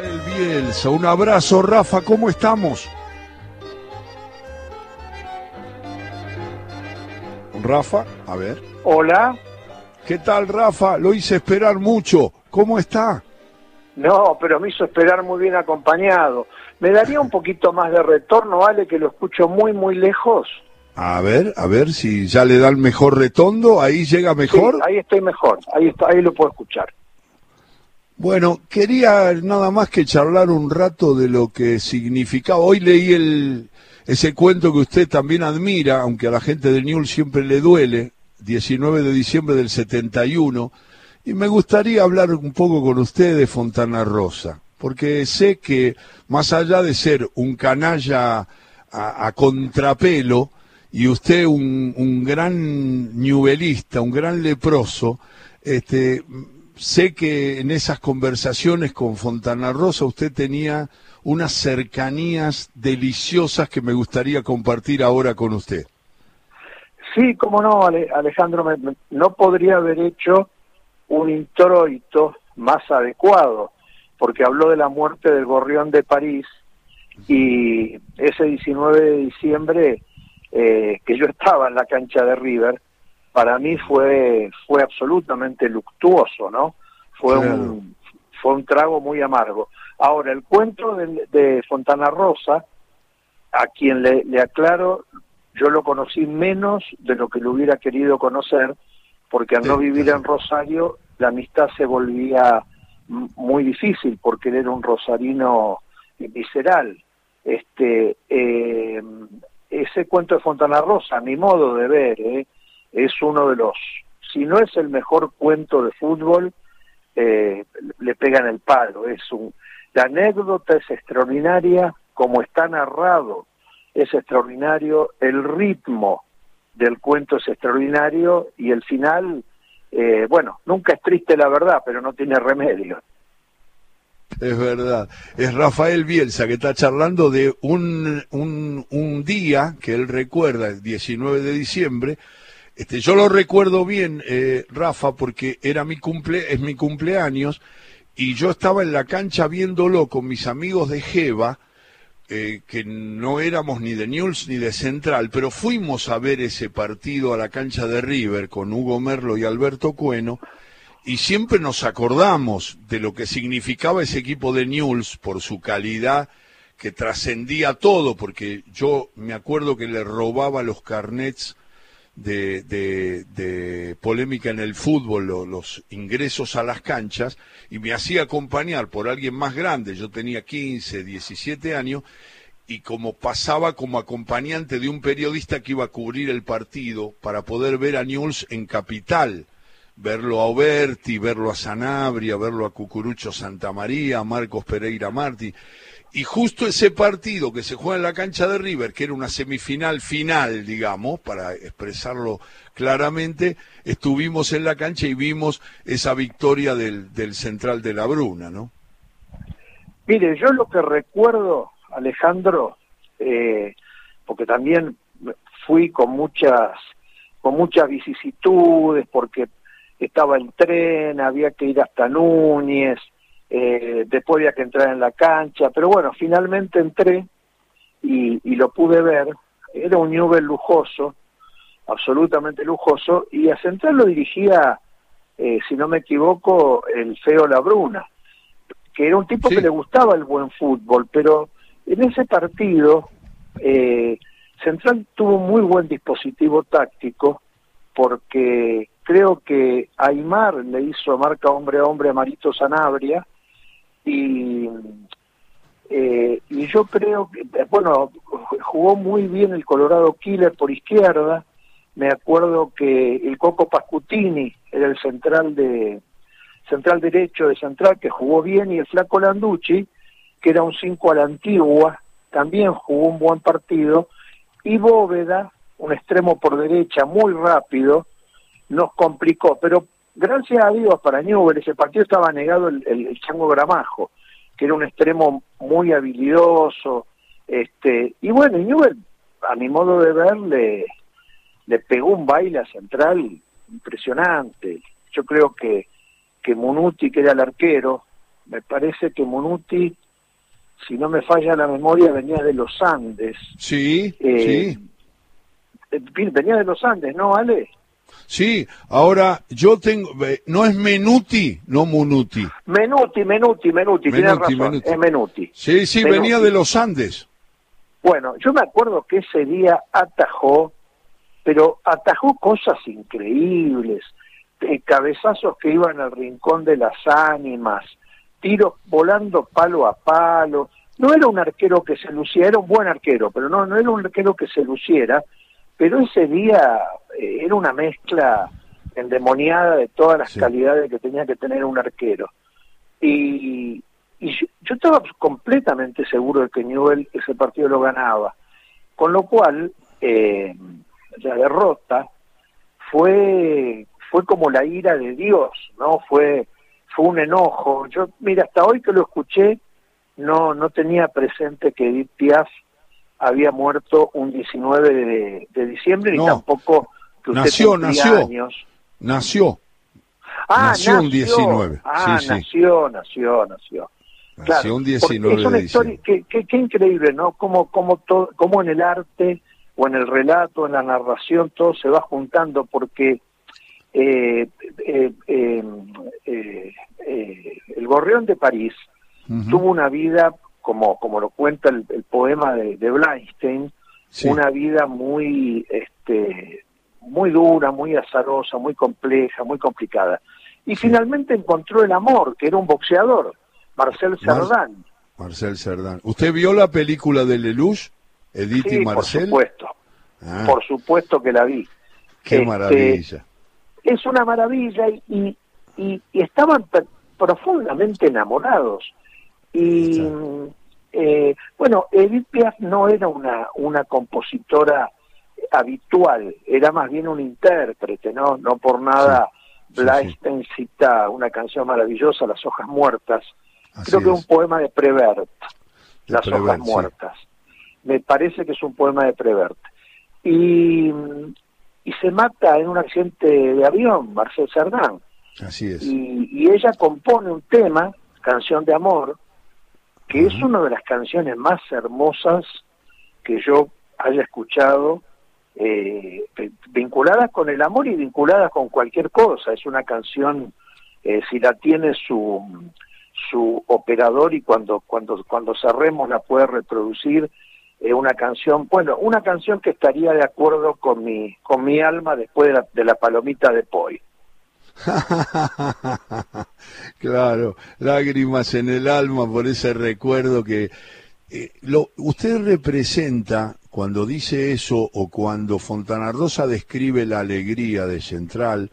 Rafael Bielsa, un abrazo, Rafa, ¿cómo estamos? Rafa, a ver. Hola. ¿Qué tal, Rafa? Lo hice esperar mucho. ¿Cómo está? No, pero me hizo esperar muy bien acompañado. ¿Me daría un poquito más de retorno, vale, que lo escucho muy, muy lejos? A ver, a ver si ya le da el mejor retondo, ahí llega mejor. Sí, ahí estoy mejor, ahí, está, ahí lo puedo escuchar. Bueno, quería nada más que charlar un rato de lo que significaba. Hoy leí el, ese cuento que usted también admira, aunque a la gente de Newell siempre le duele, 19 de diciembre del 71, y me gustaría hablar un poco con usted de Fontana Rosa, porque sé que más allá de ser un canalla a, contrapelo, y usted un, un gran newellista, un gran leproso, este, sé que en esas conversaciones con Fontana Rosa usted tenía unas cercanías deliciosas que me gustaría compartir ahora con usted. Sí, cómo no, Alejandro, no podría haber hecho un introito más adecuado, porque habló de la muerte del gorrión de París y ese 19 de diciembre eh, que yo estaba en la cancha de River, para mí fue fue absolutamente luctuoso, ¿no? Fue un fue un trago muy amargo. Ahora el cuento de, de Fontana Rosa, a quien le, le, aclaro, yo lo conocí menos de lo que lo hubiera querido conocer, porque al no vivir en Rosario la amistad se volvía muy difícil, porque él era un rosarino visceral. Este, eh, ese cuento de Fontana Rosa, a mi modo de ver, eh, es uno de los, si no es el mejor cuento de fútbol, eh, le pegan el palo. Es un, la anécdota es extraordinaria, como está narrado es extraordinario, el ritmo del cuento es extraordinario y el final, eh, bueno, nunca es triste la verdad, pero no tiene remedio. Es verdad. Es Rafael Bielsa que está charlando de un, un, un día que él recuerda, el 19 de diciembre, este, yo lo recuerdo bien, eh, Rafa, porque era mi cumple, es mi cumpleaños, y yo estaba en la cancha viéndolo con mis amigos de Jeva, eh, que no éramos ni de Newell's ni de Central, pero fuimos a ver ese partido a la cancha de River con Hugo Merlo y Alberto Cueno, y siempre nos acordamos de lo que significaba ese equipo de Newell's por su calidad que trascendía todo, porque yo me acuerdo que le robaba los carnets de, de, polémica en el fútbol, los ingresos a las canchas, y me hacía acompañar por alguien más grande, yo tenía 15, 17 años, y como pasaba como acompañante de un periodista que iba a cubrir el partido para poder ver a Newell's en Capital, verlo a Oberti, verlo a Sanabria, verlo a Cucurucho Santa María, a Marcos Pereira Martí, y justo ese partido que se juega en la cancha de River, que era una semifinal final, digamos, para expresarlo claramente, estuvimos en la cancha y vimos esa victoria del, Central de la Bruna, ¿no? Mire, yo lo que recuerdo, Alejandro, eh, porque también fui con muchas, con muchas vicisitudes, porque estaba el tren, había que ir hasta Núñez, eh, después había que entrar en la cancha, pero bueno, finalmente entré y, lo pude ver, era un Newell lujoso, absolutamente lujoso, y a Central lo dirigía, eh, si no me equivoco, el feo Labruna, que era un tipo que le gustaba el buen fútbol, pero en ese partido eh, Central tuvo muy buen dispositivo táctico, porque creo que Aymar le hizo marca hombre a hombre a Marito Sanabria, y, eh, y yo creo que, bueno, jugó muy bien el Colorado Killer por izquierda, me acuerdo que el Coco Pascutini era el central de central derecho de central que jugó bien y el Flaco Landucci que era un 5 a la antigua también jugó un buen partido. Y Bóveda un extremo por derecha muy rápido nos complicó pero gracias a Dios para Newell ese partido estaba negado el, el, Chango Gramajo, que era un extremo muy habilidoso, este, y bueno, Newell, a mi modo de ver, le, pegó un baile a Central impresionante. Yo creo que, que Munuti, que era el arquero, me parece que Monuti, si no me falla la memoria, venía de los Andes. Sí, eh, sí. Eh, venía de los Andes, ¿no, Ale? Sí, ahora yo tengo, no es Menuti, no Munuti. Menuti, Menuti, Menuti, tiene razón, es Menuti. Sí, sí, venía de los Andes. Bueno, yo me acuerdo que ese día atajó, pero atajó cosas increíbles, eh, cabezazos que iban al rincón de las ánimas, tiros volando palo a palo. No era un arquero que se luciera, era un buen arquero, pero no, no era un arquero que se luciera, pero ese día eh, era una mezcla endemoniada de todas las calidades que tenía que tener un arquero. Y, yo, estaba completamente seguro de que Newell ese partido lo ganaba. Con lo cual, eh, la derrota fue fue como la ira de Dios, ¿no? Fue fue un enojo. Yo, mira, hasta hoy que lo escuché, no no tenía presente que Edith Piaf había muerto un 19 de, diciembre, ni tampoco que usted nació, nació, años. Nació. Ah, nació, un 19. Ah, nació, nació, nació. Nació un 19 es una historia que, que, increíble, ¿no? Como, como, todo, como en el arte o en el relato, en la narración, todo se va juntando porque eh, eh, eh, eh el Gorrión de París tuvo una vida como, como lo cuenta el, poema de, de una vida muy, este, muy dura, muy azarosa, muy compleja, muy complicada. Y finalmente encontró el amor, que era un boxeador, Marcel Cerdán. Marcel Cerdán. ¿Usted vio la película de Lelouch, Edith y Marcel? Por supuesto, ah. por supuesto que la vi. Qué este, maravilla. Es una maravilla y, y, y estaban profundamente enamorados. Y eh, bueno, Edith Piaf no era una, una compositora habitual, era más bien un intérprete, ¿no? No por nada Blaisten cita una canción maravillosa, Las hojas muertas. Creo que es un poema de Prevert, Las hojas muertas. Me parece que es un poema de Prevert. Y, y se mata en un accidente de avión, Marcel Cerdán. Así es. Y, y ella compone un tema, Canción de Amor, que es una de las canciones más hermosas que yo haya escuchado, eh, vinculadas con el amor y vinculadas con cualquier cosa. Es una canción, eh, si la tiene su, su operador y cuando, cuando, cuando cerremos la puede reproducir, es una canción, bueno, una canción que estaría de acuerdo con mi, con mi alma después de la, de la palomita de Poi. claro, lágrimas en el alma por ese recuerdo que eh, lo, usted representa cuando dice eso o cuando Fontana Rosa describe la alegría de Central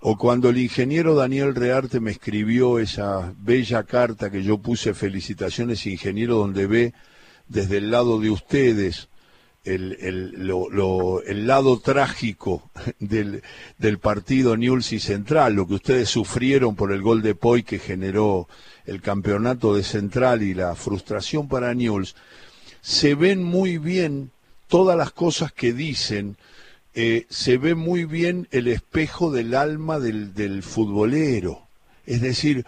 o cuando el ingeniero Daniel Rearte me escribió esa bella carta que yo puse felicitaciones ingeniero donde ve desde el lado de ustedes el, el, lo, el lado trágico del, del partido Newell's y Central, lo que ustedes sufrieron por el gol de Poi que generó el campeonato de Central y la frustración para Newell's, se ven muy bien todas las cosas que dicen, eh, se ve muy bien el espejo del alma del, del futbolero. Es decir,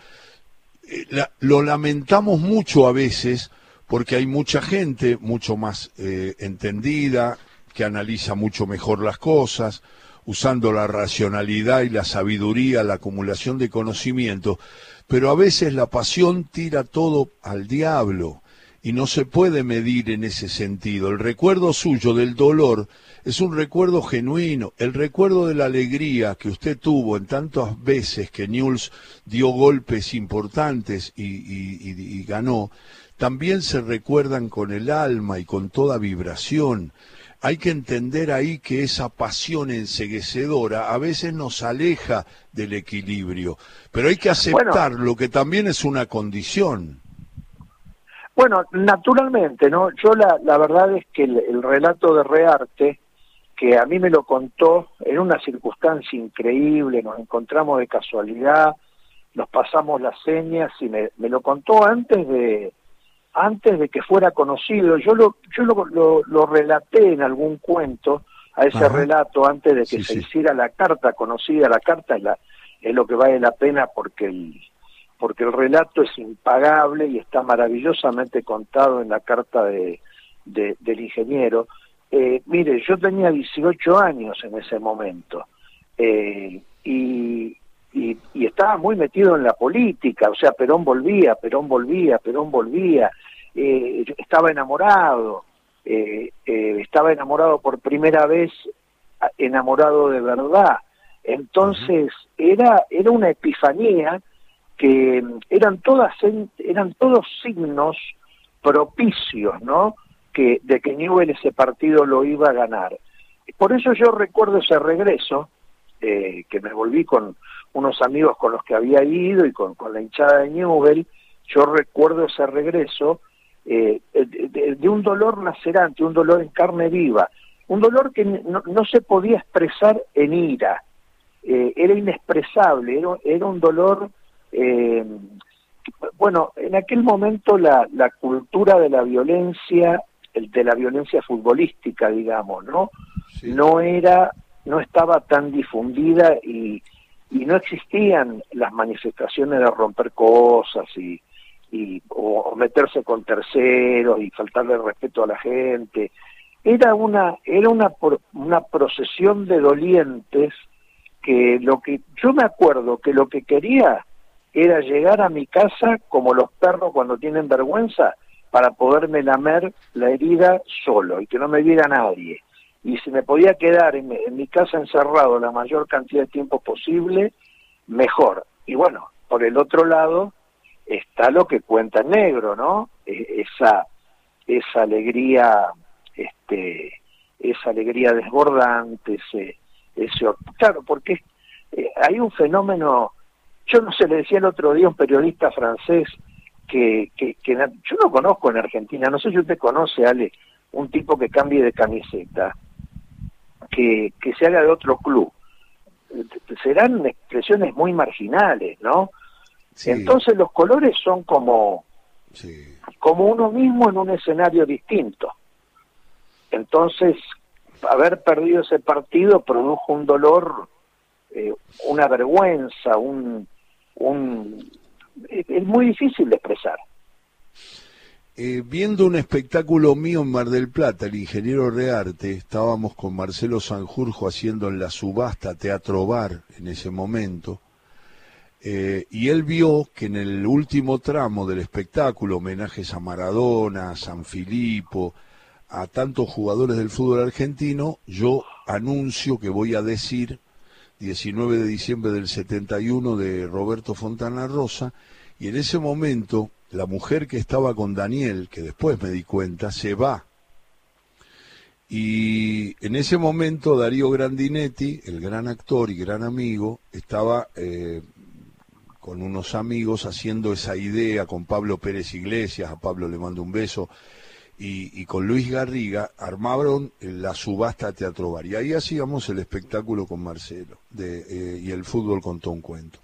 eh, lo lamentamos mucho a veces, porque hay mucha gente mucho más eh, entendida, que analiza mucho mejor las cosas, usando la racionalidad y la sabiduría, la acumulación de conocimiento, pero a veces la pasión tira todo al diablo y no se puede medir en ese sentido. El recuerdo suyo del dolor es un recuerdo genuino, el recuerdo de la alegría que usted tuvo en tantas veces que Newell's dio golpes importantes y, y ganó, también se recuerdan con el alma y con toda vibración. Hay que entender ahí que esa pasión enseguecedora a veces nos aleja del equilibrio, pero hay que aceptar lo que también es una condición. Bueno, naturalmente, ¿no? Yo la, la verdad es que el, relato de Rearte, que a mí me lo contó en una circunstancia increíble, nos encontramos de casualidad, nos pasamos las señas y me lo contó antes de, antes de que fuera conocido. Yo lo, yo lo, lo, relaté en algún cuento, a ese relato, antes de que se hiciera la carta conocida. La carta es, la, es lo que vale la pena porque el, porque el relato es impagable y está maravillosamente contado en la carta de, del ingeniero. Eh, mire, yo tenía 18 años en ese momento eh, y, y, estaba muy metido en la política, o sea, Perón volvía, Perón volvía, Perón volvía, eh, estaba enamorado, estaba enamorado por primera vez, enamorado de verdad. Entonces era, era una epifanía que eran todas eran todos signos propicios, ¿no? Que de que Newell ese partido lo iba a ganar. Por eso yo recuerdo ese regreso eh, que me volví con unos amigos con los que había ido y con, con la hinchada de Newell. Yo recuerdo ese regreso eh, de, un dolor lacerante, un dolor en carne viva, un dolor que no, no se podía expresar en ira, eh, era inexpresable, era, era un dolor eh, bueno, en aquel momento la, la cultura de la violencia, el de la violencia futbolística, digamos, ¿no? No era, no estaba tan difundida y, y no existían las manifestaciones de romper cosas y, y o, meterse con terceros y faltarle respeto a la gente. Era una, era una, una procesión de dolientes que lo que yo me acuerdo que lo que quería era llegar a mi casa como los perros cuando tienen vergüenza para poderme lamer la herida solo y que no me viera nadie. Y si me podía quedar en, mi casa encerrado la mayor cantidad de tiempo posible, mejor. Y bueno, por el otro lado está lo que cuenta en negro, ¿no? E, esa, esa alegría, este, esa alegría desbordante, ese, ese, claro, porque eh, hay un fenómeno yo no sé, le decía el otro día a un periodista francés que, que, yo no conozco en Argentina, no sé si usted conoce, Ale, un tipo que cambie de camiseta, que, que se haga de otro club. Serán expresiones muy marginales, ¿no? Entonces los colores son como, como uno mismo en un escenario distinto. Entonces, haber perdido ese partido produjo un dolor, eh, una vergüenza, un, un es muy difícil de expresar. Eh, viendo un espectáculo mío en Mar del Plata, el ingeniero Rearte, estábamos con Marcelo Sanjurjo haciendo en la subasta Teatro Bar en ese momento, eh, y él vio que en el último tramo del espectáculo, homenajes a Maradona, a San Filipo, a tantos jugadores del fútbol argentino, yo anuncio que voy a decir 19 de diciembre del 71 de Roberto Fontana Rosa, y en ese momento la mujer que estaba con Daniel, que después me di cuenta, se va. Y en ese momento Darío Grandinetti, el gran actor y gran amigo, estaba eh, con unos amigos haciendo esa idea con Pablo Pérez Iglesias, a Pablo le mando un beso, y, con Luis Garriga armaron la subasta Teatro Bar. Y ahí hacíamos el espectáculo con Marcelo eh, y el fútbol contó un cuento.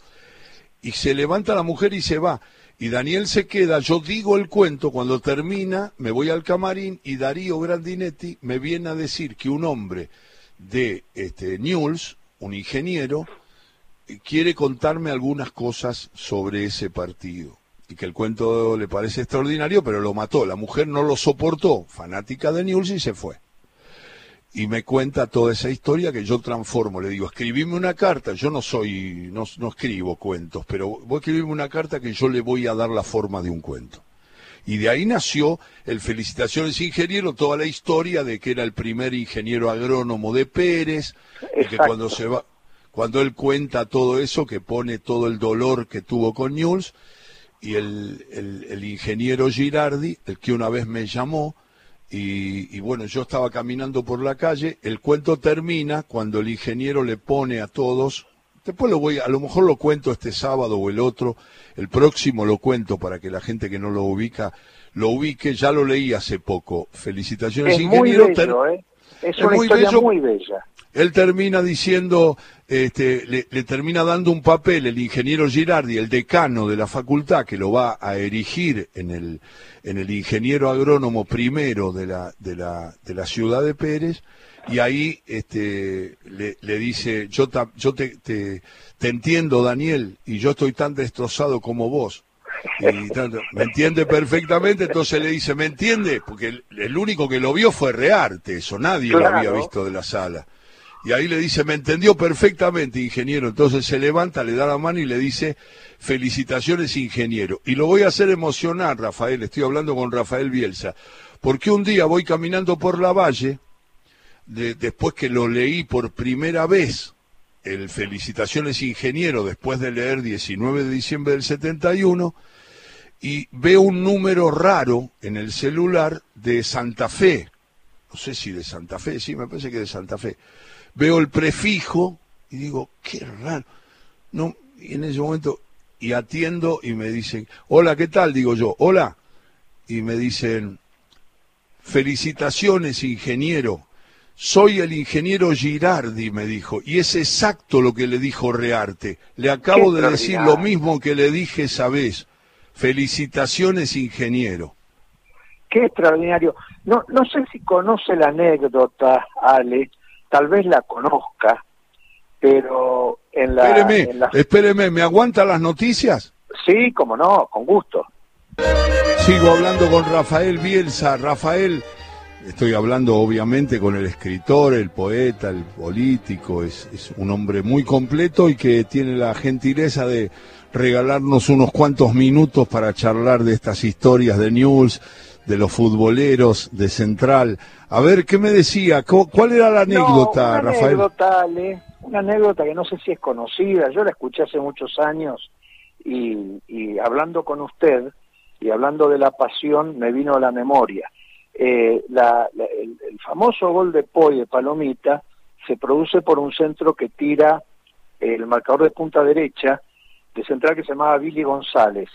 Y se levanta la mujer y se va. Y Daniel se queda, yo digo el cuento, cuando termina me voy al camarín y Darío Grandinetti me viene a decir que un hombre de este, un ingeniero, quiere contarme algunas cosas sobre ese partido y que el cuento le parece extraordinario, pero lo mató. La mujer no lo soportó, fanática de News, y se fue. Y me cuenta toda esa historia que yo transformo. Le digo, escribime una carta. Yo no soy, no, no escribo cuentos, pero voy a escribirme una carta que yo le voy a dar la forma de un cuento. Y de ahí nació el Felicitaciones Ingeniero, toda la historia de que era el primer ingeniero agrónomo de Pérez, y que cuando se va, cuando él cuenta todo eso, que pone todo el dolor que tuvo con News, y el, el, ingeniero Girardi, el que una vez me llamó, y, bueno, yo estaba caminando por la calle, el cuento termina cuando el ingeniero le pone a todos, después lo voy, a lo mejor lo cuento este sábado o el otro, el próximo lo cuento para que la gente que no lo ubica, lo ubique, ya lo leí hace poco. Felicitaciones, ingeniero. Muy bello, ¿eh? Es, una historia muy bella. Él termina diciendo, este, le, termina dando un papel el ingeniero Girardi, el decano de la facultad, que lo va a erigir en el, en el ingeniero agrónomo primero de la, de la, de la ciudad de Pérez, y ahí este, le, le dice, yo, yo te, te, te entiendo, Daniel, y yo estoy tan destrozado como vos me entiende perfectamente, entonces le dice, ¿me entiende? Porque el, único que lo vio fue Rearte, eso nadie lo había visto de la sala. Y ahí le dice, me entendió perfectamente, ingeniero. Entonces se levanta, le da la mano y le dice, felicitaciones, ingeniero. Y lo voy a hacer emocionar, Rafael, estoy hablando con Rafael Bielsa, porque un día voy caminando por la valle, después que lo leí por primera vez, el Felicitaciones Ingeniero, después de leer 19 de diciembre del 71, y veo un número raro en el celular de Santa Fe. No sé si de Santa Fe, sí, me parece que de Santa Fe. Veo el prefijo y digo, qué raro. No, y en ese momento, y atiendo y me dicen, hola, ¿qué tal? Digo yo, hola. Y me dicen, felicitaciones, ingeniero. Soy el ingeniero Girardi, me dijo, y es exacto lo que le dijo Rearte. Le acabo de decir lo mismo que le dije esa vez. Felicitaciones, ingeniero. Qué extraordinario. No, no sé si conoce la anécdota, Ale, tal vez la conozca, pero en la... Espéreme, espéreme, ¿me aguanta las noticias? Sí, como no, con gusto. Sigo hablando con Rafael Bielsa. Rafael, estoy hablando obviamente con el escritor, el poeta, el político, es, es un hombre muy completo y que tiene la gentileza de regalarnos unos cuantos minutos para charlar de estas historias de News, de los futboleros, de Central. A ver, ¿qué me decía? ¿Cuál era la anécdota, una Rafael? Anécdota, una anécdota que no sé si es conocida, yo la escuché hace muchos años y, hablando con usted y hablando de la pasión me vino a la memoria. Eh, el, el, famoso gol de Poi de Palomita se produce por un centro que tira el marcador de punta derecha de central que se llamaba Billy González,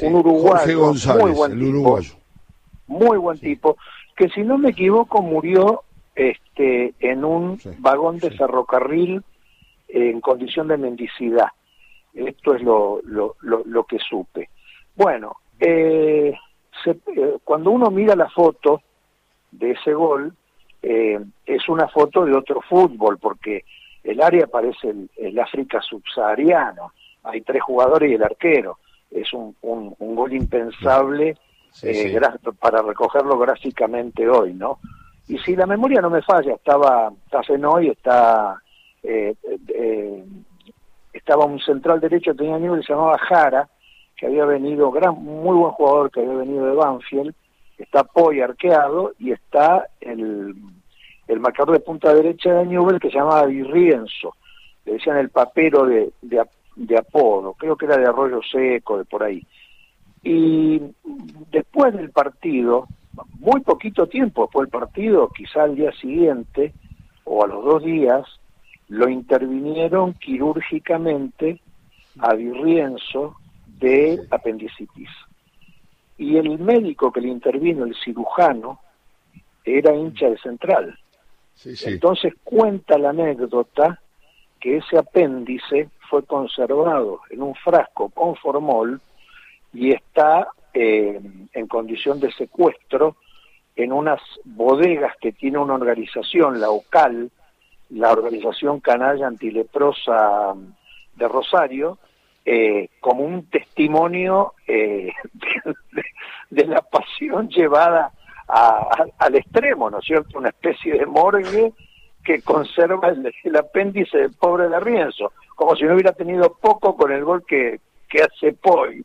un uruguayo, muy buen tipo, uruguayo. muy buen tipo, que si no me equivoco murió este en un vagón de ferrocarril en condición de mendicidad. Esto es lo, lo, lo, que supe. Bueno, eh, eh, cuando uno mira la foto de ese gol, eh, es una foto de otro fútbol, porque el área parece el, el África subsahariano hay tres jugadores y el arquero. Es un, un, gol impensable eh, para recogerlo gráficamente hoy, ¿no? Y si la memoria no me falla, estaba, está Fenoy, está, eh, estaba un central derecho, tenía un nivel, se llamaba Jara, que había venido, gran, muy buen jugador que había venido de Banfield, está Poy arqueado y está el, el marcador de punta derecha de Newell que se llamaba Virrienzo, le decían el papero de, de, de apodo, creo que era de Arroyo Seco, de por ahí. Y después del partido, muy poquito tiempo después del partido, quizá al día siguiente o a los dos días, lo intervinieron quirúrgicamente a Virrienzo de apendicitis. Y el médico que le intervino, el cirujano, era hincha de central. Entonces cuenta la anécdota que ese apéndice fue conservado en un frasco con formol y está eh, en condición de secuestro en unas bodegas que tiene una organización, la OCAL, la Organización Canalla Antileprosa de Rosario, eh, como un testimonio eh, de, la pasión llevada al extremo, ¿no es cierto? Una especie de morgue que conserva el, apéndice del pobre de Rienzo, como si no hubiera tenido poco con el gol que, hace Poi.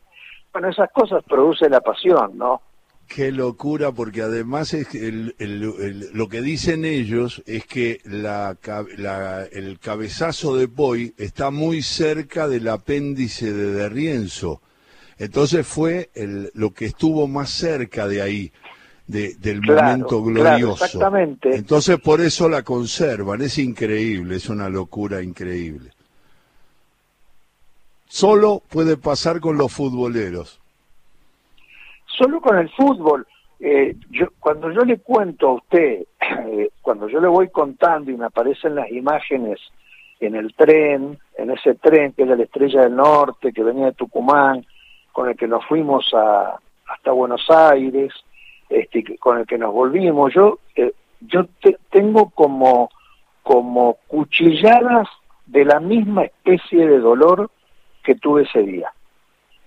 Bueno, esas cosas producen la pasión, ¿no? Qué locura, porque además es lo que dicen ellos es que la, el cabezazo de Poi está muy cerca del apéndice de Derrienzo. Entonces fue lo que estuvo más cerca de ahí del momento glorioso. exactamente. Entonces por eso la conservan, es increíble, es una locura increíble. Solo puede pasar con los futboleros. Solo con el fútbol. Eh, yo, cuando yo le cuento a usted eh, cuando yo le voy contando y me aparecen las imágenes en el tren, en ese tren que era la Estrella del Norte, que venía de Tucumán, con el que nos fuimos a, hasta Buenos Aires, este, con el que nos volvimos, yo, eh, yo tengo como, como cuchilladas de la misma especie de dolor que tuve ese día.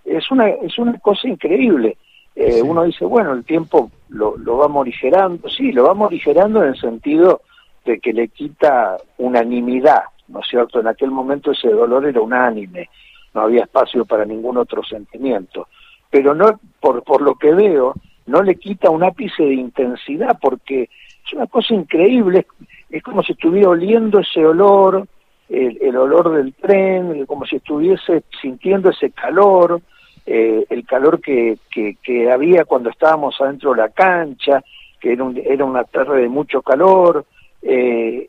Es una, es una cosa increíble. Eh, uno dice, bueno, el tiempo lo, lo va morigerando, sí, lo va morigerando en el sentido de que le quita unanimidad, ¿no es cierto? En aquel momento ese dolor era unánime, no había espacio para ningún otro sentimiento. Pero no, por, por lo que veo, no le quita un ápice de intensidad, porque es una cosa increíble, es, como si estuviera oliendo ese olor, el, olor del tren, como si estuviese sintiendo ese calor, eh, el calor que, que, había cuando estábamos adentro de la cancha, que era, era una tarde de mucho calor, eh,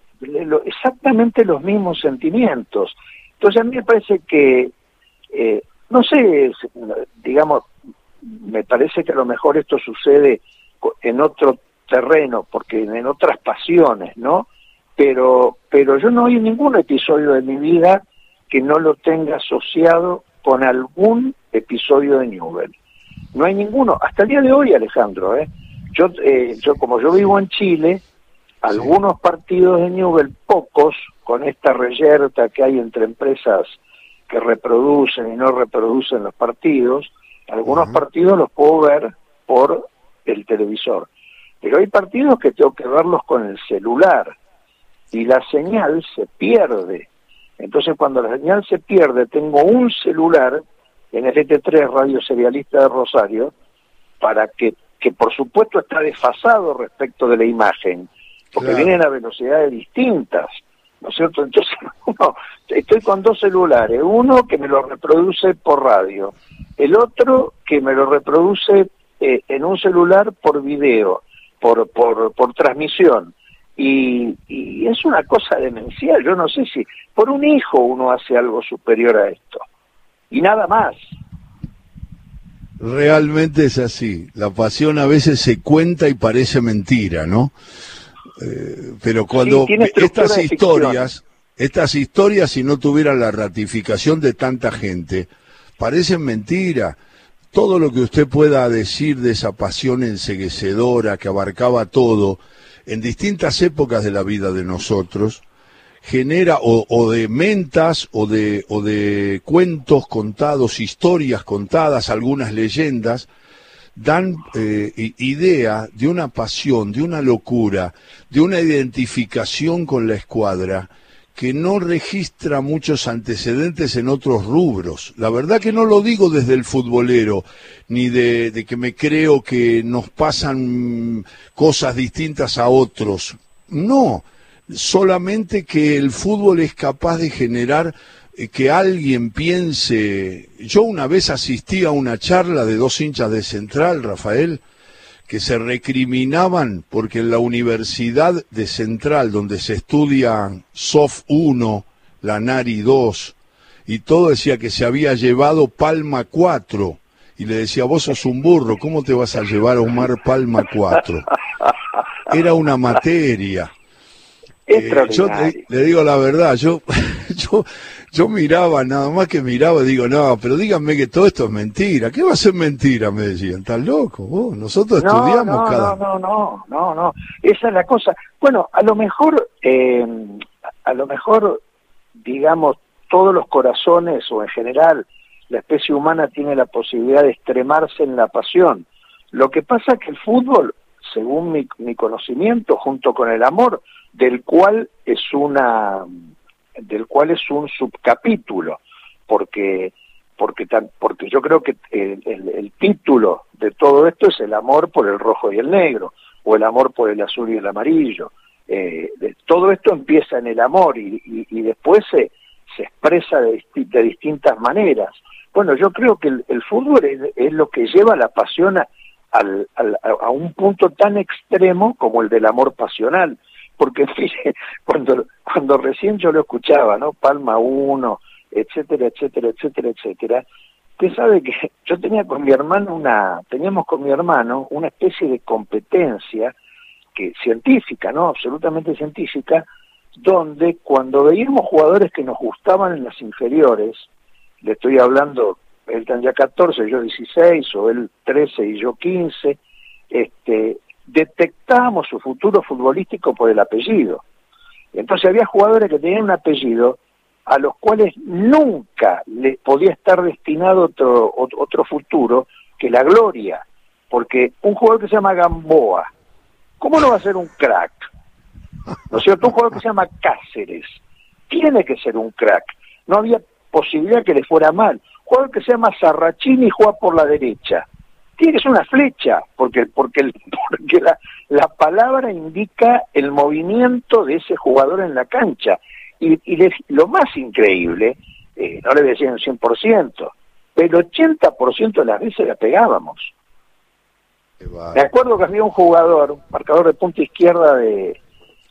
exactamente los mismos sentimientos. Entonces a mí me parece que, eh, no sé, digamos, me parece que a lo mejor esto sucede en otro terreno, porque en otras pasiones, ¿no? Pero, pero yo no hay ningún episodio de mi vida que no lo tenga asociado con algún episodio de Newell. No hay ninguno, hasta el día de hoy, Alejandro, ¿eh? Yo, eh, yo como yo vivo en Chile, algunos partidos de Newell, pocos, con esta reyerta que hay entre empresas que reproducen y no reproducen los partidos, algunos partidos los puedo ver por el televisor, pero hay partidos que tengo que verlos con el celular y la señal se pierde. Entonces cuando la señal se pierde, tengo un celular en el ET3 Radio Serialista de Rosario para que, que por supuesto está desfasado respecto de la imagen, porque vienen a velocidades distintas. ¿no es cierto? Entonces, uno, estoy con dos celulares, uno que me lo reproduce por radio, el otro que me lo reproduce eh, en un celular por video, por, por, por transmisión. Y, y, es una cosa demencial, yo no sé si por un hijo uno hace algo superior a esto. Y nada más. Realmente es así. La pasión a veces se cuenta y parece mentira, ¿no? Eh, pero cuando estas historias, estas historias, si no tuvieran la ratificación de tanta gente, parecen mentira. Todo lo que usted pueda decir de esa pasión enseguecedora que abarcaba todo en distintas épocas de la vida de nosotros, genera o, de mentas o de, o de cuentos contados, historias contadas, algunas leyendas, dan eh, idea de una pasión, de una locura, de una identificación con la escuadra que no registra muchos antecedentes en otros rubros. La verdad que no lo digo desde el futbolero, ni de, de que me creo que nos pasan cosas distintas a otros. No, solamente que el fútbol es capaz de generar eh, que alguien piense, yo una vez asistí a una charla de dos hinchas de Central, Rafael, que se recriminaban porque en la Universidad de Central, donde se estudia SOF 1, la NARI 2, y todo decía que se había llevado Palma 4, y le decía, vos sos un burro, ¿cómo te vas a llevar a Omar Palma 4? Era una materia. Eh, yo le digo la verdad, yo, yo yo miraba, nada más que miraba, digo, no, pero díganme que todo esto es mentira. ¿Qué va a ser mentira? Me decían, ¿estás loco? nosotros estudiamos cada... No, no, no, no, no, esa es la cosa. Bueno, a lo mejor, eh, a lo mejor, digamos, todos los corazones o en general la especie humana tiene la posibilidad de extremarse en la pasión. Lo que pasa es que el fútbol, según mi, mi conocimiento, junto con el amor, del cual es una del cual es un subcapítulo, porque porque tan, porque yo creo que el, el, título de todo esto es el amor por el rojo y el negro, o el amor por el azul y el amarillo. Eh, todo esto empieza en el amor y, y, después se, se expresa de, de, distintas maneras. Bueno, yo creo que el, fútbol es, lo que lleva la pasión a, al, a un punto tan extremo como el del amor pasional porque cuando, cuando recién yo lo escuchaba, ¿no? Palma 1, etcétera, etcétera, etcétera, etcétera, usted sabe que yo tenía con mi hermano una, teníamos con mi hermano una especie de competencia que científica, ¿no? Absolutamente científica, donde cuando veíamos jugadores que nos gustaban en las inferiores, le estoy hablando, él ya 14, yo 16, o él 13 y yo 15, este, su futuro futbolístico por el apellido. Entonces había jugadores que tenían un apellido a los cuales nunca les podía estar destinado otro, otro futuro que la gloria, porque un jugador que se llama Gamboa, ¿cómo no va a ser un crack? ¿No es cierto? Un jugador que se llama Cáceres, tiene que ser un crack. No había posibilidad que le fuera mal. Jugador que se llama Sarrachini juega por la derecha. Tiene que ser una flecha, porque, porque, el, porque la, la palabra indica el movimiento de ese jugador en la cancha. Y, y lo más increíble, eh, no le decía un 100%, pero el 80% de las veces la pegábamos. Me acuerdo que había un jugador, marcador de punta izquierda de,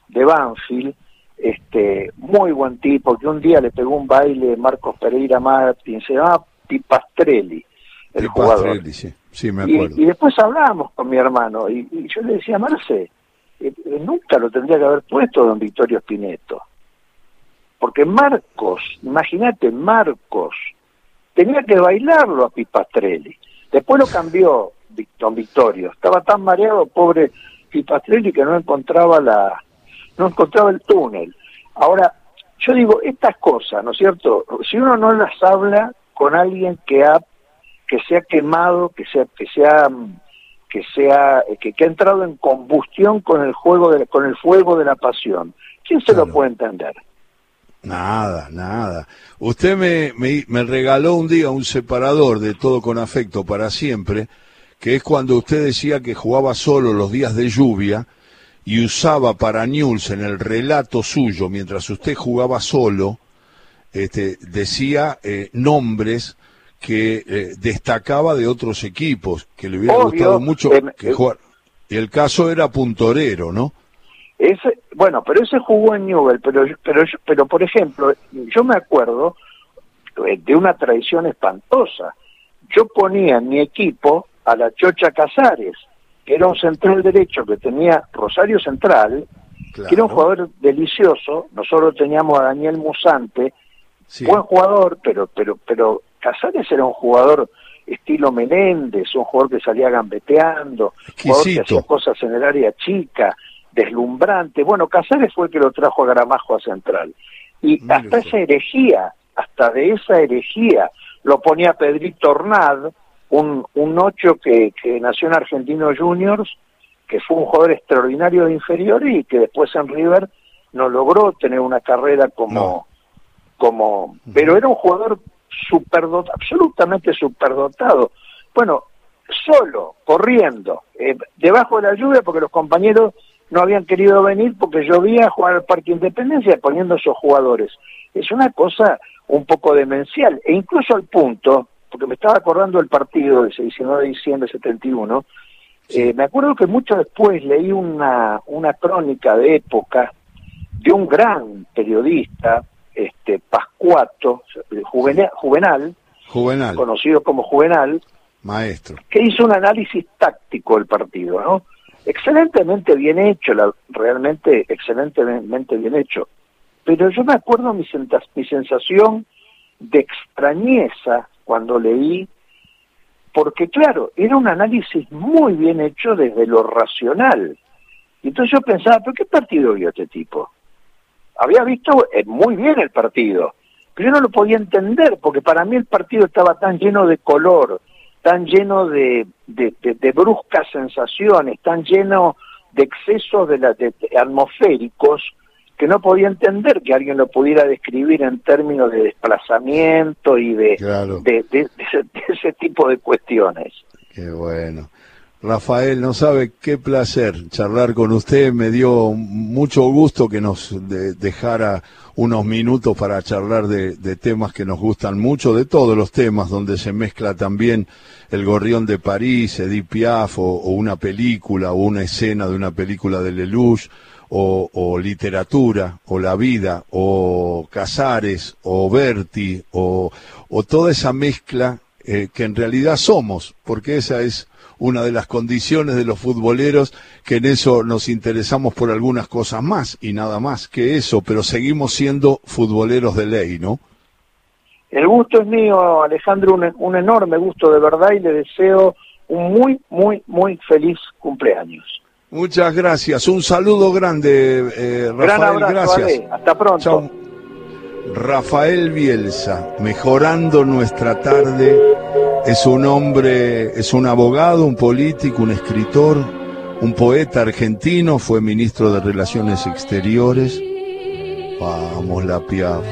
de Banfield, este, muy buen tipo, que un día le pegó un baile Marcos Pereira Martín, se llamaba Pipastrelli, el jugador. Sí, me acuerdo. Y, después hablábamos con mi hermano, y, yo le decía, Marce, eh, eh, nunca lo tendría que haber puesto don Victorio Spineto. Porque Marcos, imagínate, Marcos, tenía que bailarlo a Pipastrelli. Después lo cambió don Victorio. Estaba tan mareado, pobre Pipastrelli, que no encontraba la, no encontraba el túnel. Ahora, yo digo, estas cosas, ¿no es cierto? Si uno no las habla con alguien que ha, que se ha quemado, que sea, que sea, que sea, que, ha entrado en combustión con el juego de, con el fuego de la pasión, ¿quién se lo puede entender? Nada, nada. Usted me, me, regaló un día un separador de todo con afecto para siempre, que es cuando usted decía que jugaba solo los días de lluvia y usaba para News en el relato suyo, mientras usted jugaba solo, este, decía eh, nombres que eh, destacaba de otros equipos, que le hubiera gustado mucho que jugar. Y el caso era Puntorero, ¿no? Ese, bueno, pero ese jugó en Newell, pero, pero, pero por ejemplo, yo me acuerdo eh, de una tradición espantosa. Yo ponía en mi equipo a la Chocha Casares, que era un central derecho que tenía Rosario Central, que era un jugador delicioso. Nosotros teníamos a Daniel Musante, buen jugador, pero, pero, pero Casares era un jugador estilo Menéndez, un jugador que salía gambeteando, jugador que hacía cosas en el área chica deslumbrante. Bueno, Casares fue el que lo trajo a Gramajo a Central. Y hasta esa herejía, hasta de esa herejía, lo ponía Pedrito Ornad, un, un ocho que, que nació en Argentino Juniors, que fue un jugador extraordinario de inferior y que después en River no logró tener una carrera como... como Pero era un jugador superdotado, absolutamente superdotado. Bueno, solo, corriendo, eh, debajo de la lluvia, porque los compañeros no habían querido venir porque llovía a jugar al Parque Independencia poniendo esos jugadores. Es una cosa un poco demencial, e incluso al punto, porque me estaba acordando del partido del 19 de diciembre de 71, eh, me acuerdo que mucho después leí una, una crónica de época de un gran periodista, este Pascuato, Juvenal, Juvenal, Juvenal. conocido como Juvenal, maestro, que hizo un análisis táctico del partido, ¿no? excelentemente bien hecho, la, realmente excelentemente bien hecho. Pero yo me acuerdo mi, mi sensación de extrañeza cuando leí, porque claro, era un análisis muy bien hecho desde lo racional. Y entonces yo pensaba, ¿pero qué partido vio este tipo? Había visto eh, muy bien el partido, pero yo no lo podía entender, porque para mí el partido estaba tan lleno de color, tan lleno de, de, bruscas sensaciones, tan lleno de excesos de, la, atmosféricos, que no podía entender que alguien lo pudiera describir en términos de desplazamiento y de, de, ese, de, ese, tipo de cuestiones. Qué bueno. Rafael, no sabe qué placer charlar con usted. Me dio mucho gusto que nos dejara unos minutos para charlar de, temas que nos gustan mucho, de todos los temas donde se mezcla también el gorrión de París, Edith Piaf, o, una película, o una escena de una película de Lelouch, o, literatura, o la vida, o Casares, o Berti, o, toda esa mezcla eh, que en realidad somos, porque esa es una de las condiciones de los futboleros, que en eso nos interesamos por algunas cosas más y nada más que eso, pero seguimos siendo futboleros de ley, ¿no? El gusto es mío, Alejandro, un, un enorme gusto de verdad y le deseo un muy, muy, muy feliz cumpleaños. Muchas gracias. Un saludo grande, eh, Rafael. Gran abrazo, gracias. Ale. Hasta pronto. Chao. Rafael Bielsa, mejorando nuestra tarde, es un hombre, es un abogado, un político, un escritor, un poeta argentino, fue ministro de Relaciones Exteriores. Vamos, la Piaf.